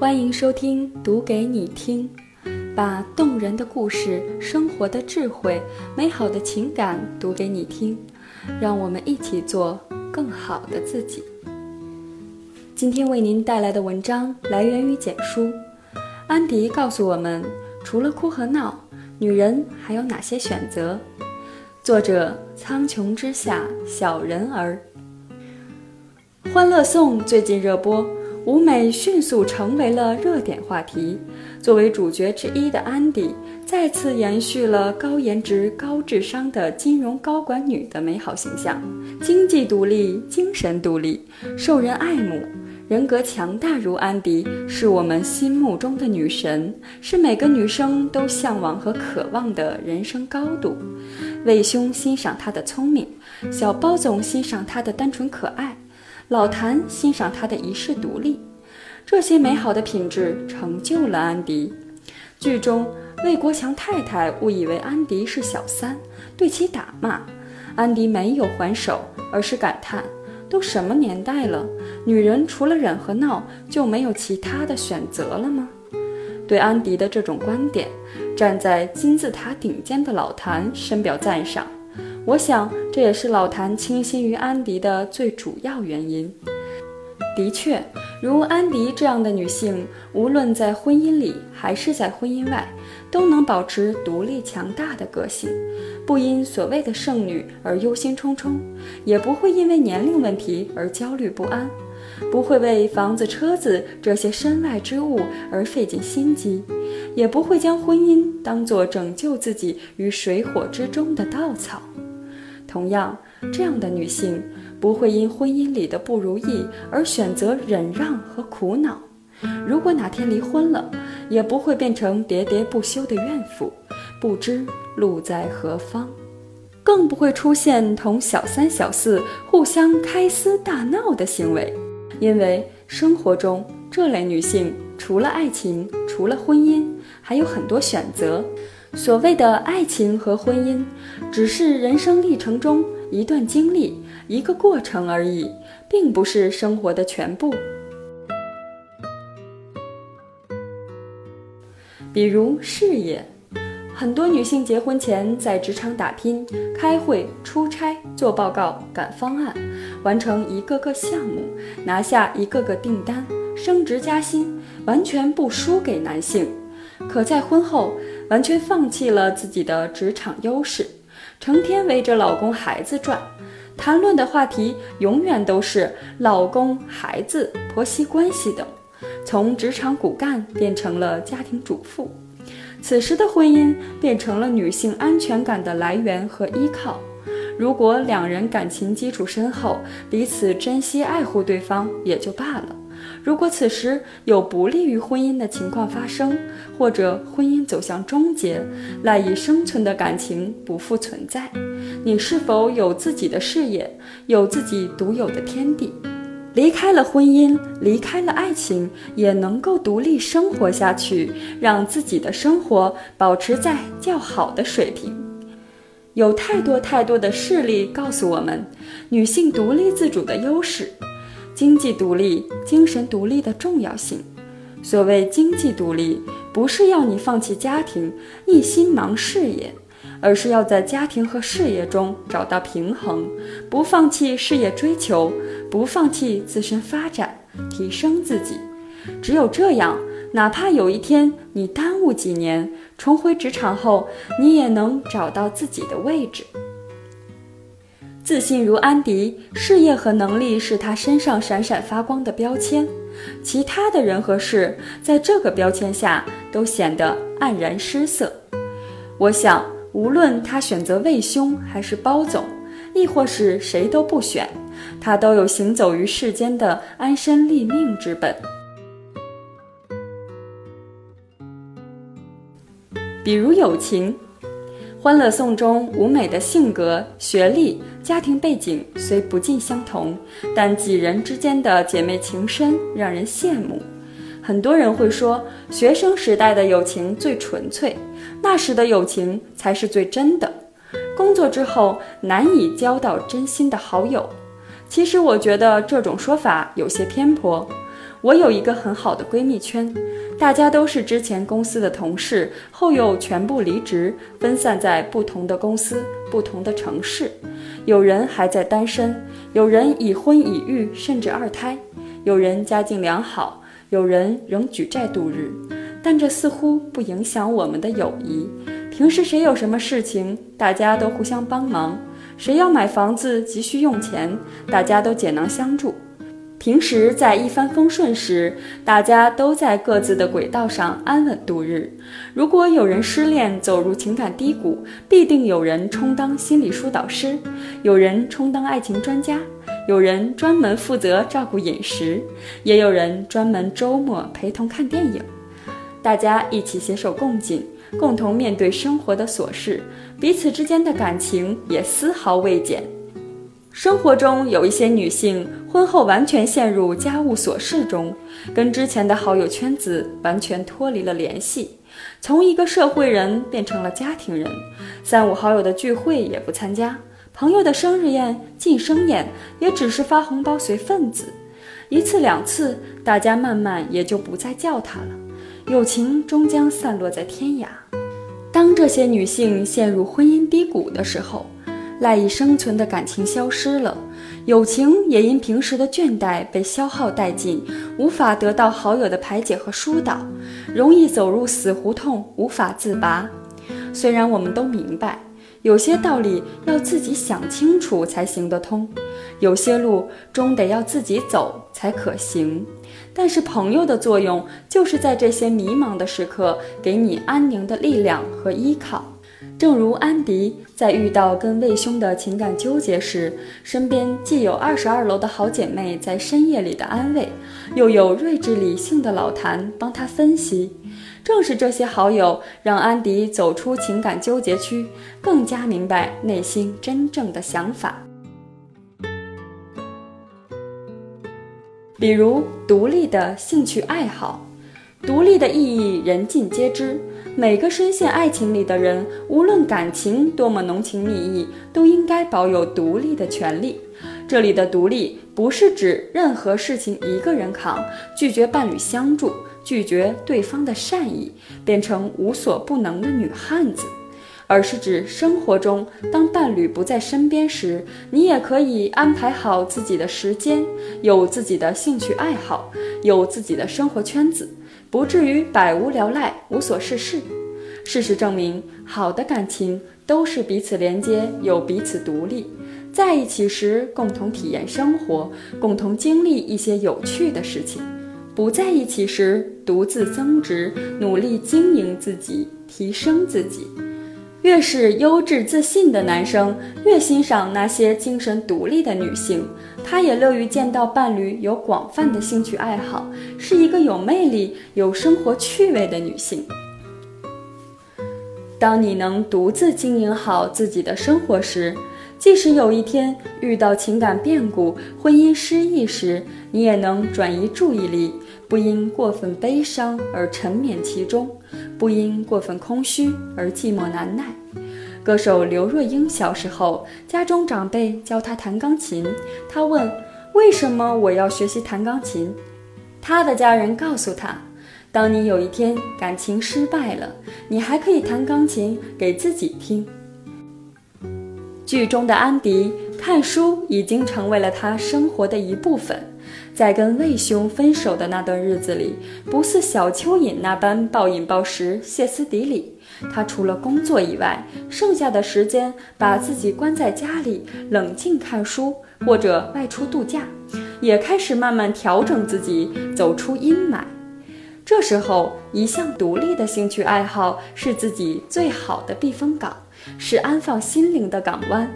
欢迎收听《读给你听》，把动人的故事、生活的智慧、美好的情感读给你听，让我们一起做更好的自己。今天为您带来的文章来源于简书。安迪告诉我们，除了哭和闹，女人还有哪些选择？作者：苍穹之下小人儿。《欢乐颂》最近热播，舞美迅速成为了热点话题。作为主角之一的安迪，再次延续了高颜值、高智商的金融高管女的美好形象，经济独立、精神独立，受人爱慕，人格强大如安迪，是我们心目中的女神，是每个女生都向往和渴望的人生高度。魏兄欣赏她的聪明，小包总欣赏她的单纯可爱。老谭欣赏他的一世独立，这些美好的品质成就了安迪。剧中，魏国强太太误以为安迪是小三，对其打骂。安迪没有还手，而是感叹：都什么年代了，女人除了忍和闹，就没有其他的选择了吗？对安迪的这种观点，站在金字塔顶尖的老谭深表赞赏。我想，这也是老谭倾心于安迪的最主要原因。的确，如安迪这样的女性，无论在婚姻里还是在婚姻外，都能保持独立强大的个性，不因所谓的剩女而忧心忡忡，也不会因为年龄问题而焦虑不安，不会为房子、车子这些身外之物而费尽心机，也不会将婚姻当作拯救自己于水火之中的稻草。同样，这样的女性不会因婚姻里的不如意而选择忍让和苦恼。如果哪天离婚了，也不会变成喋喋不休的怨妇，不知路在何方，更不会出现同小三小四互相开撕大闹的行为。因为生活中这类女性除了爱情，除了婚姻，还有很多选择。所谓的爱情和婚姻，只是人生历程中一段经历、一个过程而已，并不是生活的全部。比如事业，很多女性结婚前在职场打拼、开会、出差、做报告、赶方案，完成一个个项目，拿下一个个订单，升职加薪，完全不输给男性。可在婚后，完全放弃了自己的职场优势，成天围着老公孩子转，谈论的话题永远都是老公、孩子、婆媳关系等，从职场骨干变成了家庭主妇。此时的婚姻变成了女性安全感的来源和依靠。如果两人感情基础深厚，彼此珍惜爱护对方，也就罢了。如果此时有不利于婚姻的情况发生，或者婚姻走向终结，赖以生存的感情不复存在。你是否有自己的事业，有自己独有的天地？离开了婚姻，离开了爱情，也能够独立生活下去，让自己的生活保持在较好的水平。有太多太多的事例告诉我们，女性独立自主的优势。经济独立、精神独立的重要性。所谓经济独立，不是要你放弃家庭，一心忙事业，而是要在家庭和事业中找到平衡，不放弃事业追求，不放弃自身发展，提升自己。只有这样，哪怕有一天你耽误几年，重回职场后，你也能找到自己的位置。自信如安迪，事业和能力是他身上闪闪发光的标签，其他的人和事在这个标签下都显得黯然失色。我想，无论他选择魏兄还是包总，亦或是谁都不选，他都有行走于世间的安身立命之本。比如友情。《欢乐颂》中，舞美的性格、学历、家庭背景虽不尽相同，但几人之间的姐妹情深，让人羡慕。很多人会说，学生时代的友情最纯粹，那时的友情才是最真的。工作之后，难以交到真心的好友。其实，我觉得这种说法有些偏颇。我有一个很好的闺蜜圈，大家都是之前公司的同事，后又全部离职，分散在不同的公司、不同的城市。有人还在单身，有人已婚已育，甚至二胎，有人家境良好，有人仍举债度日。但这似乎不影响我们的友谊。平时谁有什么事情，大家都互相帮忙；谁要买房子急需用钱，大家都解囊相助。平时在一帆风顺时，大家都在各自的轨道上安稳度日。如果有人失恋，走入情感低谷，必定有人充当心理疏导师，有人充当爱情专家，有人专门负责照顾饮食，也有人专门周末陪同看电影。大家一起携手共进，共同面对生活的琐事，彼此之间的感情也丝毫未减。生活中有一些女性，婚后完全陷入家务琐事中，跟之前的好友圈子完全脱离了联系，从一个社会人变成了家庭人，三五好友的聚会也不参加，朋友的生日宴、晋升宴也只是发红包随份子，一次两次，大家慢慢也就不再叫她了，友情终将散落在天涯。当这些女性陷入婚姻低谷的时候，赖以生存的感情消失了，友情也因平时的倦怠被消耗殆尽，无法得到好友的排解和疏导，容易走入死胡同，无法自拔。虽然我们都明白，有些道理要自己想清楚才行得通，有些路终得要自己走才可行。但是朋友的作用，就是在这些迷茫的时刻，给你安宁的力量和依靠。正如安迪在遇到跟魏兄的情感纠结时，身边既有二十二楼的好姐妹在深夜里的安慰，又有睿智理性的老谭帮他分析。正是这些好友，让安迪走出情感纠结区，更加明白内心真正的想法。比如独立的兴趣爱好，独立的意义人尽皆知。每个深陷爱情里的人，无论感情多么浓情蜜意，都应该保有独立的权利。这里的独立，不是指任何事情一个人扛，拒绝伴侣相助，拒绝对方的善意，变成无所不能的女汉子，而是指生活中，当伴侣不在身边时，你也可以安排好自己的时间，有自己的兴趣爱好，有自己的生活圈子。不至于百无聊赖、无所事事。事实证明，好的感情都是彼此连接，有彼此独立。在一起时，共同体验生活，共同经历一些有趣的事情；不在一起时，独自增值，努力经营自己，提升自己。越是优质自信的男生，越欣赏那些精神独立的女性。他也乐于见到伴侣有广泛的兴趣爱好，是一个有魅力、有生活趣味的女性。当你能独自经营好自己的生活时，即使有一天遇到情感变故、婚姻失意时，你也能转移注意力，不因过分悲伤而沉湎其中。不因过分空虚而寂寞难耐。歌手刘若英小时候，家中长辈教她弹钢琴，她问：“为什么我要学习弹钢琴？”她的家人告诉她：“当你有一天感情失败了，你还可以弹钢琴给自己听。”剧中的安迪看书已经成为了他生活的一部分。在跟魏兄分手的那段日子里，不似小蚯蚓那般暴饮暴食、歇斯底里。他除了工作以外，剩下的时间把自己关在家里，冷静看书或者外出度假，也开始慢慢调整自己，走出阴霾。这时候，一项独立的兴趣爱好是自己最好的避风港，是安放心灵的港湾。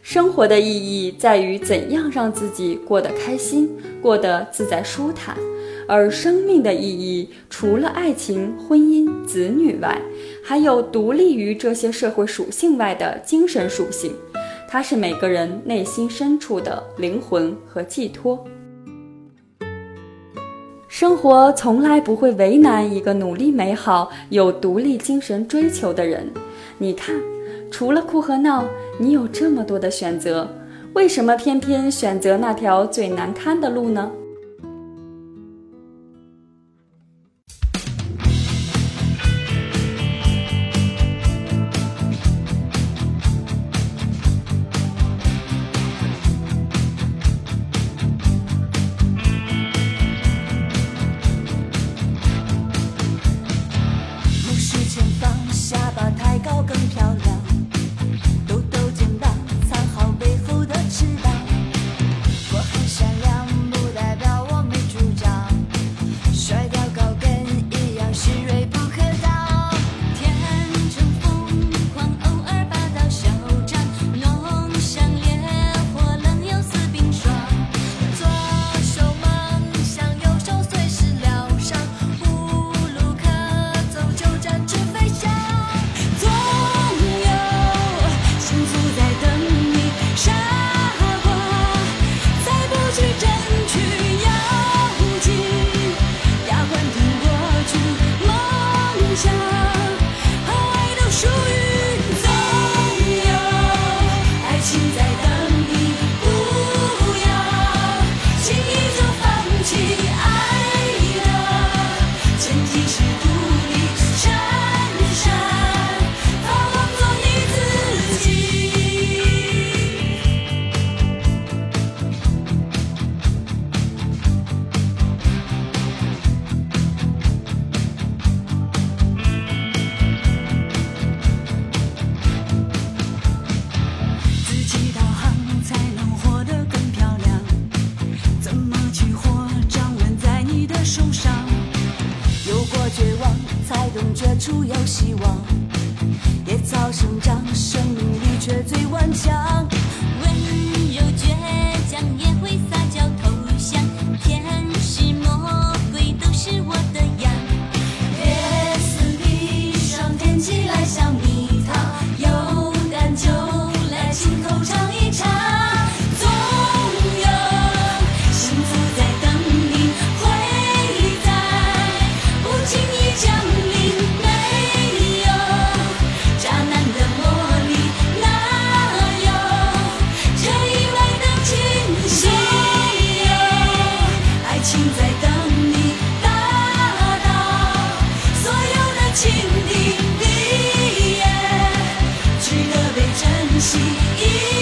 生活的意义在于怎样让自己过得开心，过得自在舒坦。而生命的意义，除了爱情、婚姻、子女外，还有独立于这些社会属性外的精神属性。它是每个人内心深处的灵魂和寄托。生活从来不会为难一个努力、美好、有独立精神追求的人。你看。除了哭和闹，你有这么多的选择，为什么偏偏选择那条最难堪的路呢？动绝处有希望野草生长生命力却最顽强立山。